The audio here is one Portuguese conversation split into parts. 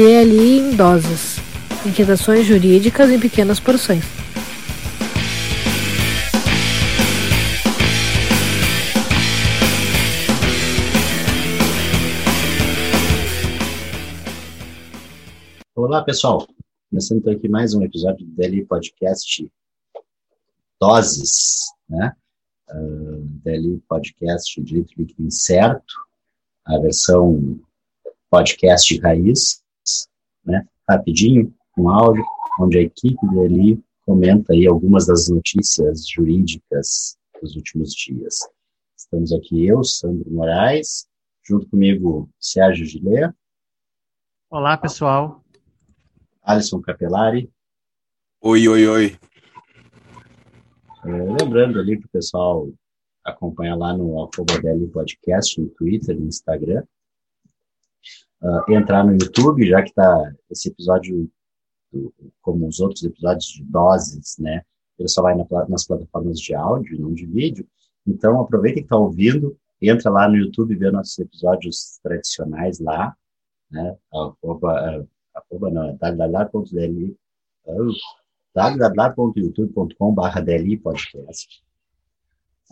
ter ali em doses, inquietações jurídicas em pequenas porções. Olá, pessoal. Começando aqui mais um episódio do Daily Podcast Doses, né? Uh, Daily Podcast Direito Líquido Incerto, a versão podcast raiz, né? Rapidinho, um áudio, onde a equipe dele comenta aí algumas das notícias jurídicas dos últimos dias. Estamos aqui eu, Sandro Moraes, junto comigo Sérgio Gilé. Olá, pessoal. Alisson Capelari. Oi, oi, oi. É, lembrando ali que o pessoal acompanha lá no Alfobadelli Podcast, no Twitter, no Instagram. Uh, entrar no YouTube, já que está esse episódio, do, como os outros episódios de doses, né? Ele só vai na, nas plataformas de áudio, não de vídeo. Então, aproveita que está ouvindo, entra lá no YouTube vê nossos episódios tradicionais lá, né? Arroba, arroba não, www.dli, www.youtube.com.br DLI Podcast.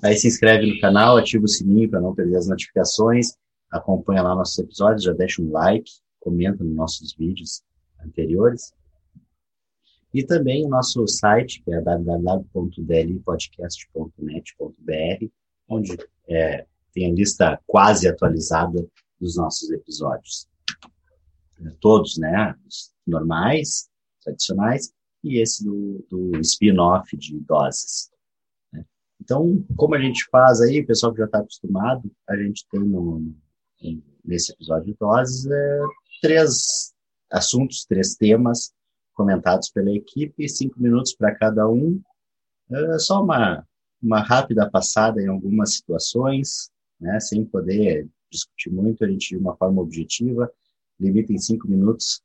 Aí se inscreve no canal, ativa o sininho para não perder as notificações, acompanha lá nossos episódios, já deixa um like, comenta nos nossos vídeos anteriores. E também o nosso site, que é www.dlipodcast.net.br, onde é, tem a lista quase atualizada dos nossos episódios. Todos, né? Os normais, tradicionais, e esse do, do spin-off de doses. Né? Então, como a gente faz aí, o pessoal que já está acostumado, a gente tem no, nesse episódio de doses é, três assuntos, três temas comentados pela equipe, cinco minutos para cada um. É só uma, uma rápida passada em algumas situações, né, sem poder discutir muito, a gente de uma forma objetiva, limita em cinco minutos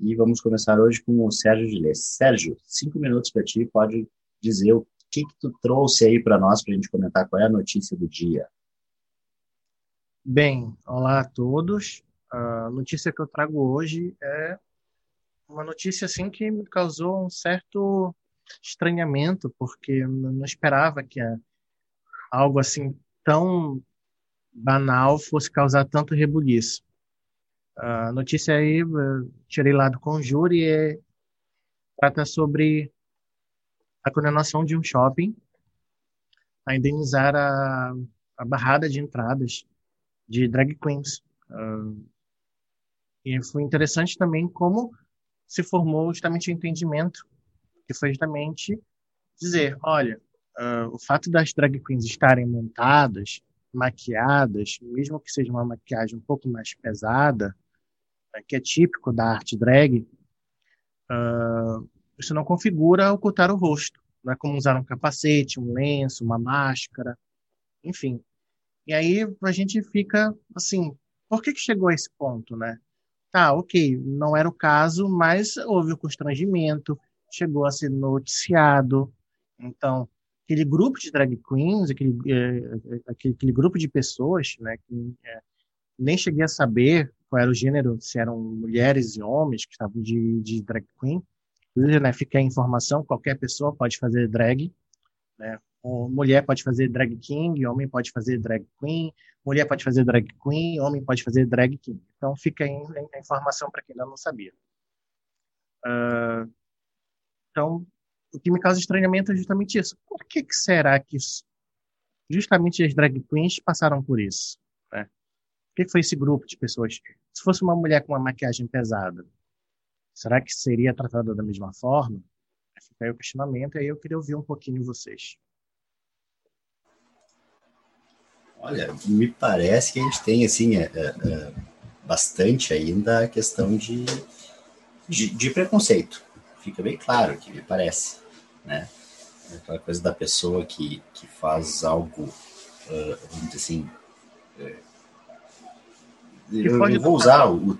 e vamos começar hoje com o Sérgio Gilles. Sérgio, cinco minutos para ti, pode dizer o que, que tu trouxe aí para nós, para a gente comentar qual é a notícia do dia. Bem, olá a todos. A notícia que eu trago hoje é uma notícia assim que me causou um certo estranhamento, porque eu não esperava que algo assim tão banal fosse causar tanto rebuliço. A notícia aí, tirei lá do Conjure, é, trata sobre a condenação de um shopping a indenizar a, a barrada de entradas de drag queens. Uh, e foi interessante também como se formou justamente o entendimento, que foi justamente dizer, olha, uh, o fato das drag queens estarem montadas, maquiadas, mesmo que seja uma maquiagem um pouco mais pesada, né, que é típico da arte drag, uh, isso não configura ocultar o rosto. Não é como usar um capacete, um lenço, uma máscara, enfim. E aí a gente fica assim, por que, que chegou a esse ponto, né? Tá, ok, não era o caso, mas houve o constrangimento, chegou a ser noticiado. Então, aquele grupo de drag queens, aquele, é, aquele, aquele grupo de pessoas, né, que é, nem cheguei a saber qual era o gênero, se eram mulheres e homens que estavam de, de drag queen. Né, fica a informação, qualquer pessoa pode fazer drag, né? Mulher pode fazer drag king, homem pode fazer drag queen, mulher pode fazer drag queen, homem pode fazer drag king. Então fica aí a informação para quem ainda não sabia. Uh, então, o que me causa estranhamento é justamente isso. Por que, que será que justamente as drag queens passaram por isso? Né? que foi esse grupo de pessoas? Se fosse uma mulher com uma maquiagem pesada, será que seria tratada da mesma forma? Fica aí o questionamento, e aí eu queria ouvir um pouquinho vocês. Olha, me parece que a gente tem, assim, é, é, é bastante ainda a questão de, de, de, preconceito. Fica bem claro que me parece, né? Aquela coisa da pessoa que, que faz algo, uh, vamos dizer assim, eu, eu vou usar o.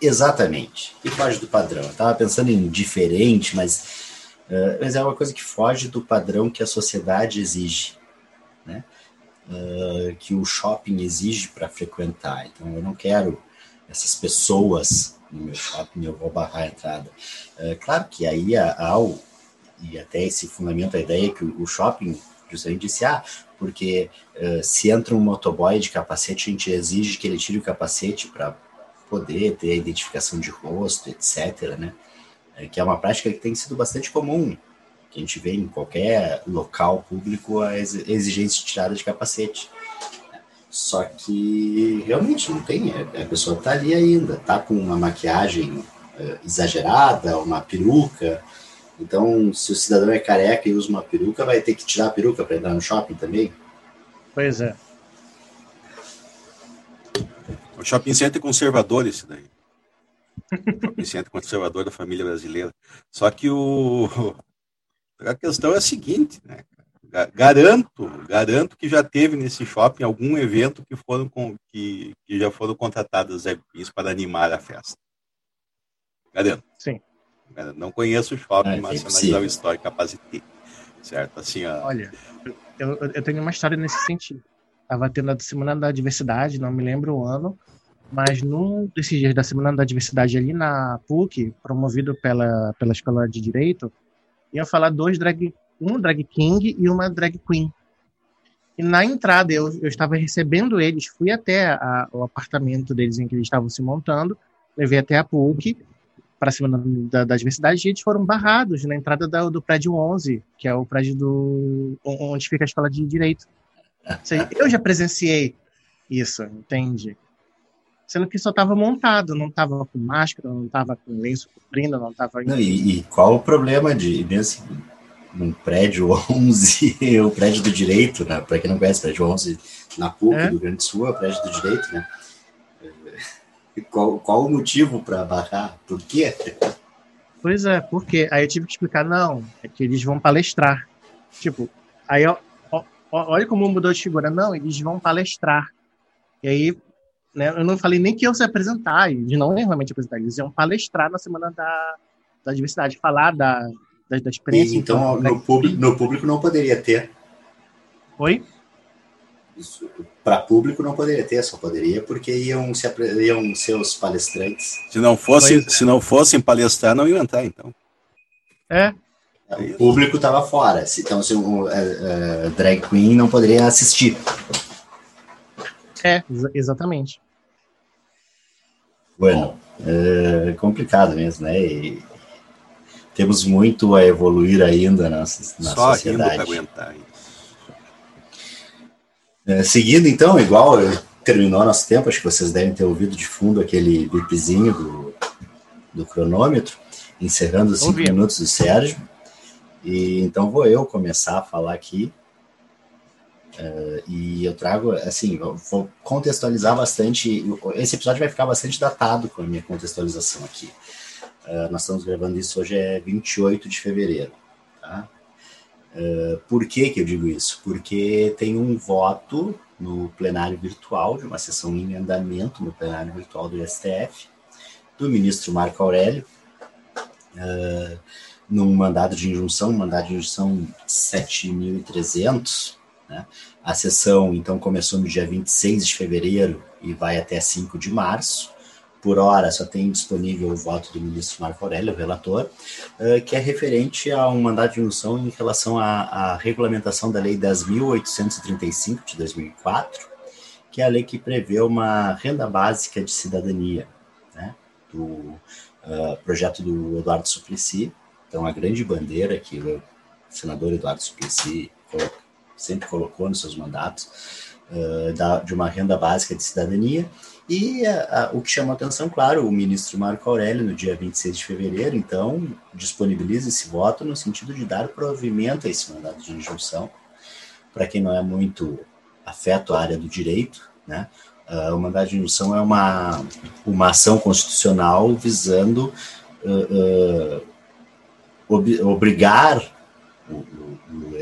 Exatamente, que foge do padrão. Eu estava pensando em diferente, mas, uh, mas é uma coisa que foge do padrão que a sociedade exige, né? Uh, que o shopping exige para frequentar. Então, eu não quero essas pessoas no meu shopping, eu vou barrar a entrada. É, claro que aí ao e até esse fundamento a ideia é que o shopping justamente disse ah porque uh, se entra um motoboy de capacete a gente exige que ele tire o capacete para poder ter a identificação de rosto etc né que é uma prática que tem sido bastante comum que a gente vê em qualquer local público a exigência de tirada de capacete só que realmente não tem, é, a pessoa está ali ainda, está com uma maquiagem uh, exagerada, uma peruca. Então, se o cidadão é careca e usa uma peruca, vai ter que tirar a peruca para entrar no shopping também? Pois é. O shopping center é conservador esse daí. O shopping center conservador da família brasileira. Só que o a questão é a seguinte, né? Garanto, garanto que já teve nesse shopping algum evento que foram com, que, que já foram contratadas drag queens para animar a festa. Garanto. Sim. Não conheço o shopping, é, mas é analisar o histórico capaz de ter. Certo? Assim, ó... Olha, eu, eu tenho uma história nesse sentido. Estava tendo a Semana da Diversidade, não me lembro o ano, mas num desses dias da Semana da Diversidade ali na PUC, promovido pela, pela Escola de Direito, ia falar dois drag um drag king e uma drag queen. E na entrada eu, eu estava recebendo eles, fui até a, o apartamento deles em que eles estavam se montando, levei até a PUC para cima da, da diversidade e eles foram barrados na entrada da, do prédio 11, que é o prédio do onde fica a escola de direito. Eu já presenciei isso, entende? Sendo que só estava montado, não estava com máscara, não estava com lenço cobrindo, não estava. E, e, qual o problema de nesse num prédio 11, o prédio do direito, né? Para quem não conhece, prédio 11 na PUC é? do Rio Grande do Sul, é o prédio do direito, né? Qual, qual o motivo para barrar? Por quê? Pois é, porque aí eu tive que explicar, não, é que eles vão palestrar. Tipo, aí ó, ó, olha como mudou de figura. Não, eles vão palestrar. E aí, né, eu não falei nem que eu se apresentar, eles não iam realmente apresentar, eles iam palestrar na semana da, da diversidade, falar da, da, da experiência. E, então, então no, público, no público não poderia ter. Oi? Para público não poderia ter, só poderia porque iam, se, iam ser os palestrantes. Se não, fosse, se não fossem palestrar, não iam entrar, então. É. O público estava fora. Então, se um uh, uh, drag queen não poderia assistir. É, exatamente. Bueno, é complicado mesmo, né? E, temos muito a evoluir ainda na, na Só sociedade. aguentar isso. É, seguindo, então, igual terminou nosso tempo, acho que vocês devem ter ouvido de fundo aquele bipzinho do, do cronômetro, encerrando os cinco minutos do Sérgio. E então vou eu começar a falar aqui. Uh, e eu trago, assim, vou contextualizar bastante. Esse episódio vai ficar bastante datado com a minha contextualização aqui. Uh, nós estamos gravando isso hoje é 28 de fevereiro. Tá? Uh, por que, que eu digo isso? Porque tem um voto no plenário virtual, de uma sessão em andamento no plenário virtual do STF, do ministro Marco Aurélio, num mandado de injunção, mandado de injunção 7.300. Né? A sessão, então, começou no dia 26 de fevereiro e vai até 5 de março por hora só tem disponível o voto do ministro Marco Aurélio, o relator, uh, que é referente a um mandato de junção em relação à, à regulamentação da Lei 10.835 de 2004, que é a lei que prevê uma renda básica de cidadania, né, do uh, projeto do Eduardo Suplicy. Então, a grande bandeira que o senador Eduardo Suplicy sempre colocou nos seus mandatos, uh, da, de uma renda básica de cidadania, e a, a, o que chama atenção, claro, o ministro Marco Aurélio, no dia 26 de fevereiro, então, disponibiliza esse voto no sentido de dar provimento a esse mandato de injunção. Para quem não é muito afeto à área do direito, né, uh, o mandato de injunção é uma, uma ação constitucional visando uh, uh, ob, obrigar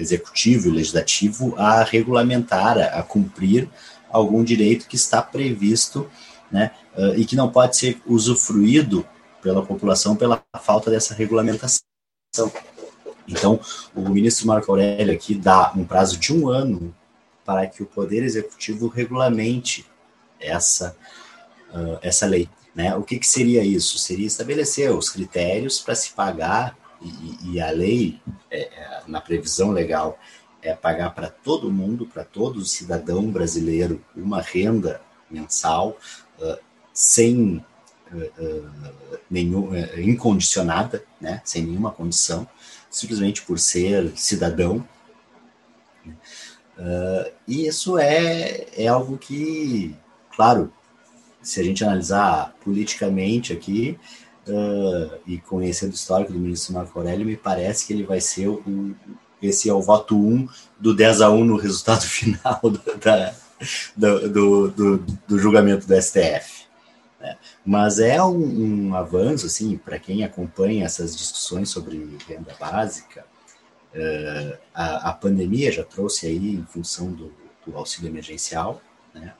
executivo e legislativo a regulamentar, a, a cumprir algum direito que está previsto né, uh, e que não pode ser usufruído pela população pela falta dessa regulamentação. Então, o ministro Marco Aurélio aqui dá um prazo de um ano para que o Poder Executivo regulamente essa, uh, essa lei. Né? O que, que seria isso? Seria estabelecer os critérios para se pagar, e, a lei, é, é, na previsão legal, é pagar para todo mundo, para todo cidadão brasileiro, uma renda mensal uh, sem uh, uh, nenhum, incondicionada, né? sem nenhuma condição, simplesmente por ser cidadão. e isso é, é algo que, claro, se a gente analisar politicamente aqui, uh, e conhecendo o histórico do ministro Marco Aurélio, me parece que ele vai ser o, esse é o voto 1 do 10 a 1 no resultado final do, da, do, do, do, julgamento do STF. Né? Mas é um, um avanço, assim, para quem acompanha essas discussões sobre renda básica, uh, a, a, pandemia já trouxe aí, em função do, do auxílio emergencial, né?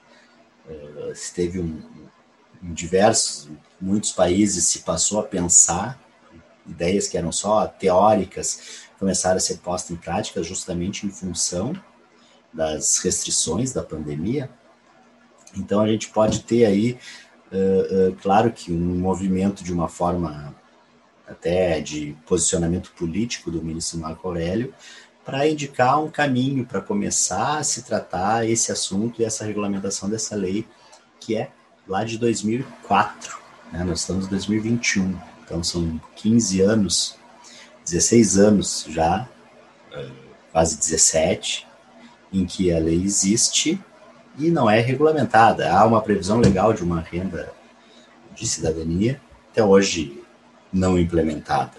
Uh, teve um, em diversos, muitos países se passou a pensar ideias que eram só teóricas começaram a ser postas em prática justamente em função das restrições da pandemia. Então a gente pode ter aí, uh, uh, claro que um movimento de uma forma até de posicionamento político do ministro Marco Aurélio para indicar um caminho para começar a se tratar esse assunto e essa regulamentação dessa lei que é lá de 2004. Né? Nós estamos em 2021, então são 15 anos, 16 anos já, eh, quase 17, em que a lei existe e não é regulamentada. Há uma previsão legal de uma renda de cidadania, até hoje não implementada.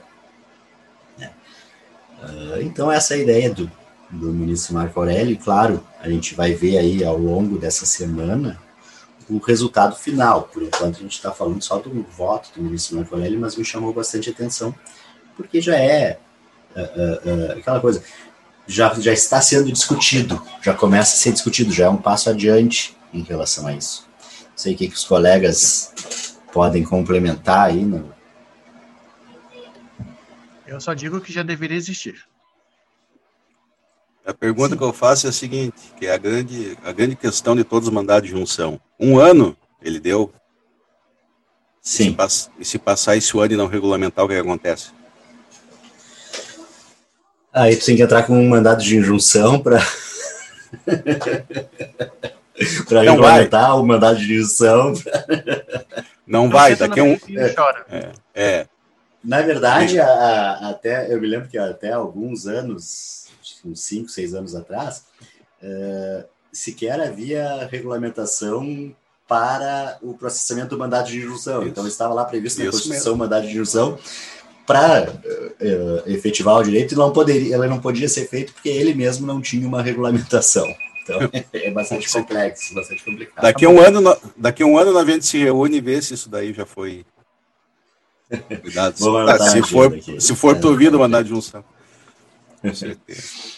Né? Uh, então, essa é a ideia do, do ministro Marco Aurélio, e claro, a gente vai ver aí ao longo dessa semana o resultado final. Por enquanto, a gente está falando só do voto do ministro Marco Aurélio, mas me chamou bastante atenção, porque já é uh, uh, aquela coisa, já, já está sendo discutido, já começa a ser discutido, já é um passo adiante em relação a isso. Não sei o que, que os colegas podem complementar aí. No... Eu só digo que já deveria existir. A pergunta Sim. que eu faço é a seguinte, que é a grande, a grande questão de todos os mandados de junção. Um ano ele deu. Sim. E se, pass, e se passar esse ano e não regulamentar, o que, acontece? Aí tu tem que entrar com um mandado de injunção para para regulamentar vai. o mandado de injunção. Pra... Não vai, daqui a um. É, é. Na verdade, a, a, até eu me lembro que até alguns anos uns 5, 6 anos atrás, uh, sequer havia regulamentação para o processamento do mandado de injunção. Isso. Então, estava lá previsto na Constituição o mandado de injunção para uh, efetivar o direito e não poderia, ela não podia ser feito porque ele mesmo não tinha uma regulamentação. Então, é bastante complexo, bastante complicado. Daqui a um ano, daqui a um ano a gente se reúne e vê se isso daí já foi. Cuidado. Ah, se, for, se for provido o mandado de junção. Com certeza.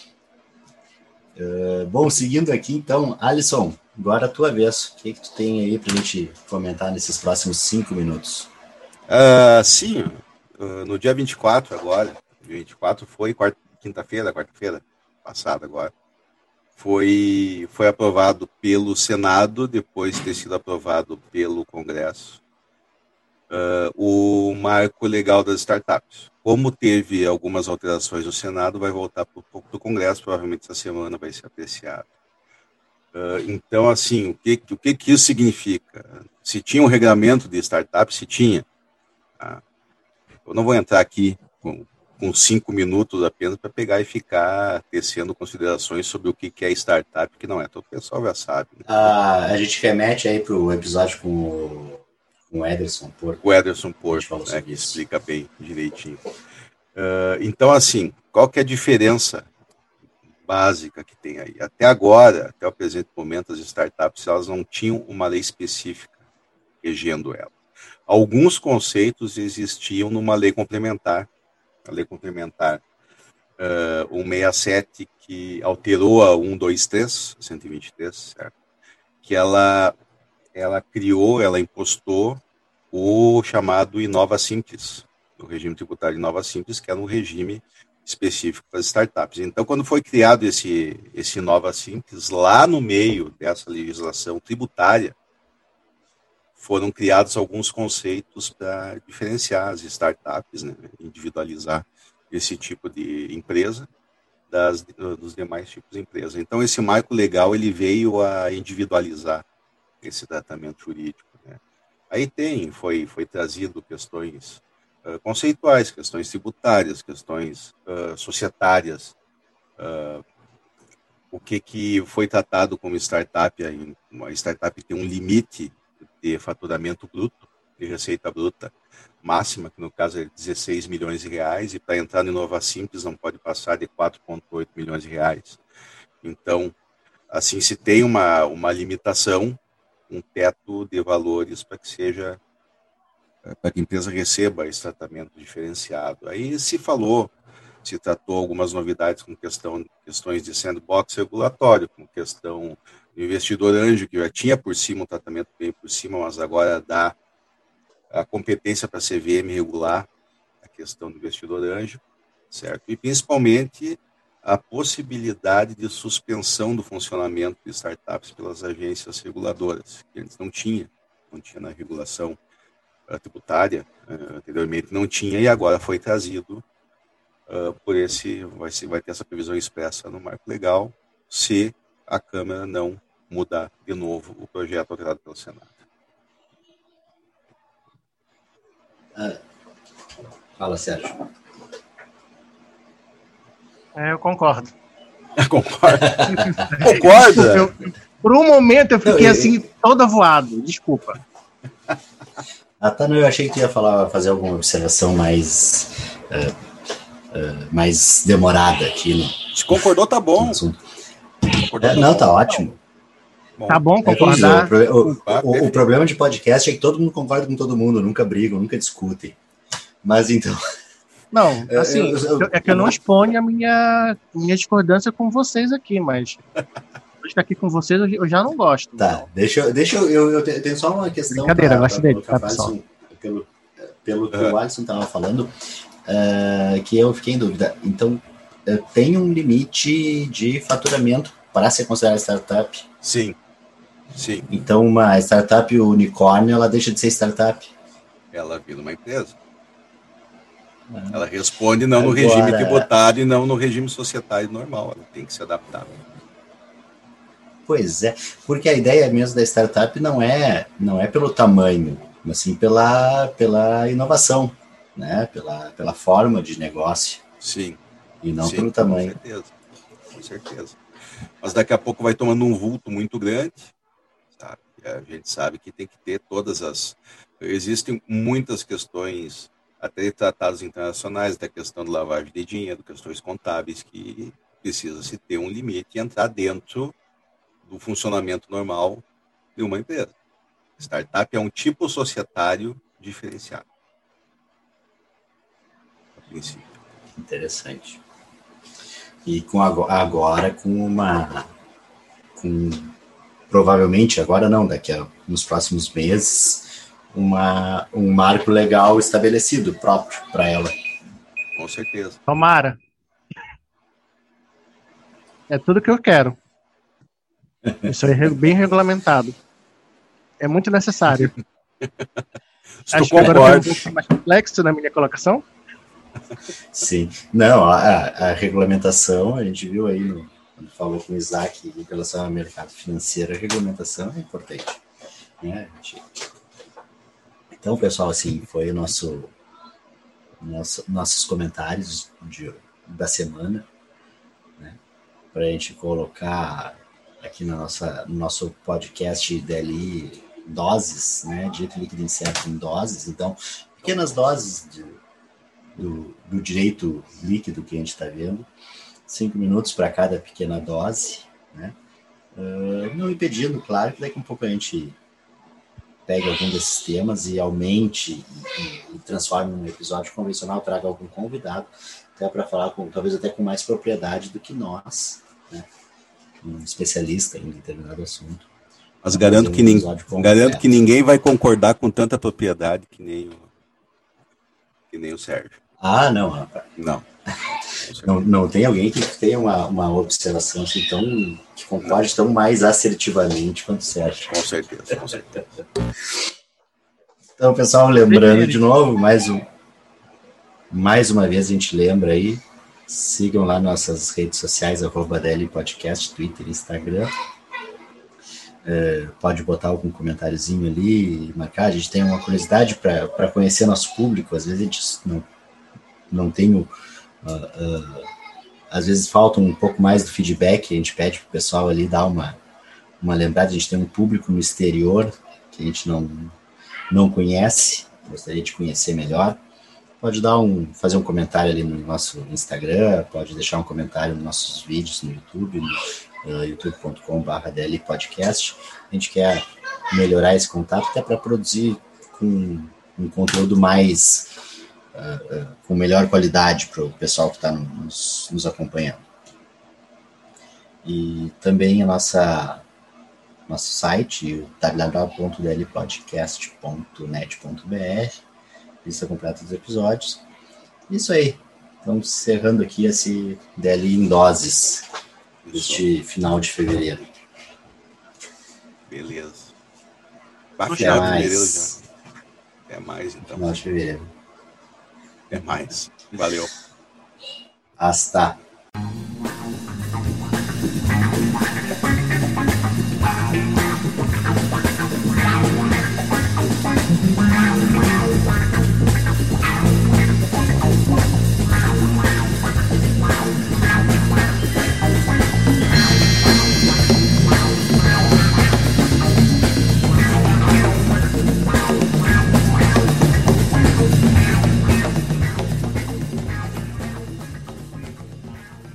Uh, bom, seguindo aqui, então, Alisson, agora a tua vez. O que, que tu tem aí para a gente comentar nesses próximos cinco minutos? Uh, sim, uh, no dia 24 agora, dia 24 foi quinta-feira, quarta-feira passada agora, foi, foi aprovado pelo Senado, depois de ter sido aprovado pelo Congresso, uh, o marco legal das startups. Como teve algumas alterações no Senado, vai voltar para o Congresso, provavelmente essa semana vai ser apreciado. Uh, então, assim, o que, o que, que isso significa? Se tinha um regulamento de startup, se tinha. Tá? Eu não vou entrar aqui com, com cinco minutos apenas para pegar e ficar tecendo considerações sobre o que, que é startup, que não é. Todo o pessoal já sabe. Né? Ah, a gente remete aí para o episódio com o com o Ederson Porto. O Ederson Porto, né, que explica bem direitinho. Uh, então, assim, qual que é a diferença básica que tem aí? Até agora, até o presente momento, as startups elas não tinham uma lei específica regendo ela. Alguns conceitos existiam numa lei complementar, a lei complementar uh, 167, que alterou a 123, 123, certo? Que ela ela criou, ela impostou o chamado Inova Simples, o regime tributário Inova Simples, que era um regime específico para as startups. Então, quando foi criado esse, esse Inova Simples, lá no meio dessa legislação tributária, foram criados alguns conceitos para diferenciar as startups, né, individualizar esse tipo de empresa das, dos demais tipos de empresa. Então, esse marco legal ele veio a individualizar esse tratamento jurídico. Né? Aí tem, foi, foi trazido questões uh, conceituais, questões tributárias, questões uh, societárias, uh, o que, que foi tratado como startup, uma startup tem um limite de faturamento bruto, de receita bruta máxima, que no caso é 16 milhões de reais, e para entrar no Inova Simples não pode passar de 4,8 milhões de reais. Então, assim, se tem uma, uma limitação, um teto de valores para que seja, para que a empresa receba esse tratamento diferenciado. Aí se falou, se tratou algumas novidades com questão, questões de sandbox regulatório, com questão do investidor anjo, que já tinha por cima um tratamento bem por cima, mas agora dá a competência para a CVM regular a questão do investidor anjo, certo? E principalmente a possibilidade de suspensão do funcionamento de startups pelas agências reguladoras, que antes não tinha, não tinha na regulação uh, tributária, uh, anteriormente não tinha e agora foi trazido uh, por esse, vai, ser, vai ter essa previsão expressa no marco legal, se a Câmara não mudar de novo o projeto alterado pelo Senado. Ah, fala, Sérgio. É, eu concordo. Concorda? Concorda? Eu, por um momento eu fiquei assim, toda voado. Desculpa. Ah, tá, não, eu achei que tu ia falar, fazer alguma observação mais, uh, uh, mais demorada aqui. No, Se concordou, tá bom. Concordou, é, não, tá ótimo. Bom, tá bom concordar. É o, o, o, problema de podcast é que todo mundo concorda com todo mundo, nunca brigam, nunca discutem. Mas então. Não, assim, eu, eu, é que eu não exponho a minha, minha discordância com vocês aqui, mas estar aqui com vocês eu já não gosto. Tá, não. deixa, deixa eu, eu, eu tenho só uma questão. Brincadeira, pra, gosto dele, tá, pessoal. Pelo, pelo que o Alisson estava falando, uh, que eu fiquei em dúvida. Então, tem um limite de faturamento para ser considerada startup? Sim. Sim. Então, uma startup unicórnio, ela deixa de ser startup? Ela vira uma empresa. Ah. Ela responde não Agora... no regime tributário e não no regime societário normal. Ela tem que se adaptar. Pois é, porque a ideia mesmo da startup não é não é pelo tamanho, mas sim pela, pela inovação, né? Pela, pela forma de negócio. Sim. E não sim, pelo tamanho. Com certeza. Com certeza. Mas daqui a pouco vai tomando um vulto muito grande a gente sabe que tem que ter todas as. Existem muitas questões, até tratados internacionais, da questão de lavagem de dinheiro, questões contábeis, que precisa se ter um limite e entrar dentro do funcionamento normal de uma empresa. Startup é um tipo societário diferenciado. A princípio. Interessante. E com agora com uma com provavelmente agora não, daqui a nos próximos meses, uma, um marco legal estabelecido próprio para ela. Com certeza. Tomara. É tudo que eu quero. Isso é bem regulamentado. É muito necessário. Acho que agora um pouco mais complexo na minha colocação. Sim. Não, a, a regulamentação, a gente viu aí no, quando falou com o Isaac em relação ao mercado financeiro, a regulamentação é importante. Né? Então, pessoal, assim, foi o nosso, nosso nossos comentários de, da semana, né? para a gente colocar aqui no, nossa, no nosso podcast DLI doses, né? Direito líquido incerto em doses. Então, pequenas doses de, do, do direito líquido que a gente está vendo cinco minutos para cada pequena dose, né? Uh, não impedindo, claro, que daqui a um pouco a gente pegue algum desses temas e aumente e, e transforme num episódio convencional, traga algum convidado, até para falar com, talvez até com mais propriedade do que nós, né? um especialista em determinado assunto. Mas garanto, que, nin garanto que ninguém vai concordar com tanta propriedade que nem o, que nem o Sérgio. Ah, não, rapaz. Não. Não, não tem alguém que tenha uma, uma observação assim tão. que concorde tão mais assertivamente quanto você acha. Com certeza, com certeza. Então, pessoal, lembrando de novo, mais um, mais uma vez a gente lembra aí, sigam lá nossas redes sociais, arroba DL Podcast, Twitter, Instagram. É, pode botar algum comentáriozinho ali, marcar. A gente tem uma curiosidade para conhecer nosso público. Às vezes a gente não, não tem o, uh, às vezes falta um pouco mais do feedback. A gente pede para o pessoal ali dar uma, uma lembrada. A gente tem um público no exterior que a gente não, não conhece, gostaria de conhecer melhor. Pode dar um, fazer um comentário ali no nosso Instagram, pode deixar um comentário nos nossos vídeos no YouTube, no uh, youtube.com.br DL Podcast. A gente quer melhorar esse contato até para produzir com um conteúdo mais com melhor qualidade para o pessoal que está nos, nos acompanhando. E também a nossa nosso site, www.dlpodcast.net.br, lista completa dos episódios. Isso aí. Estamos encerrando aqui esse DL em doses deste final de fevereiro. Beleza. Até mais. É mais, então. Final de fevereiro. É mais. Valeu. Hasta.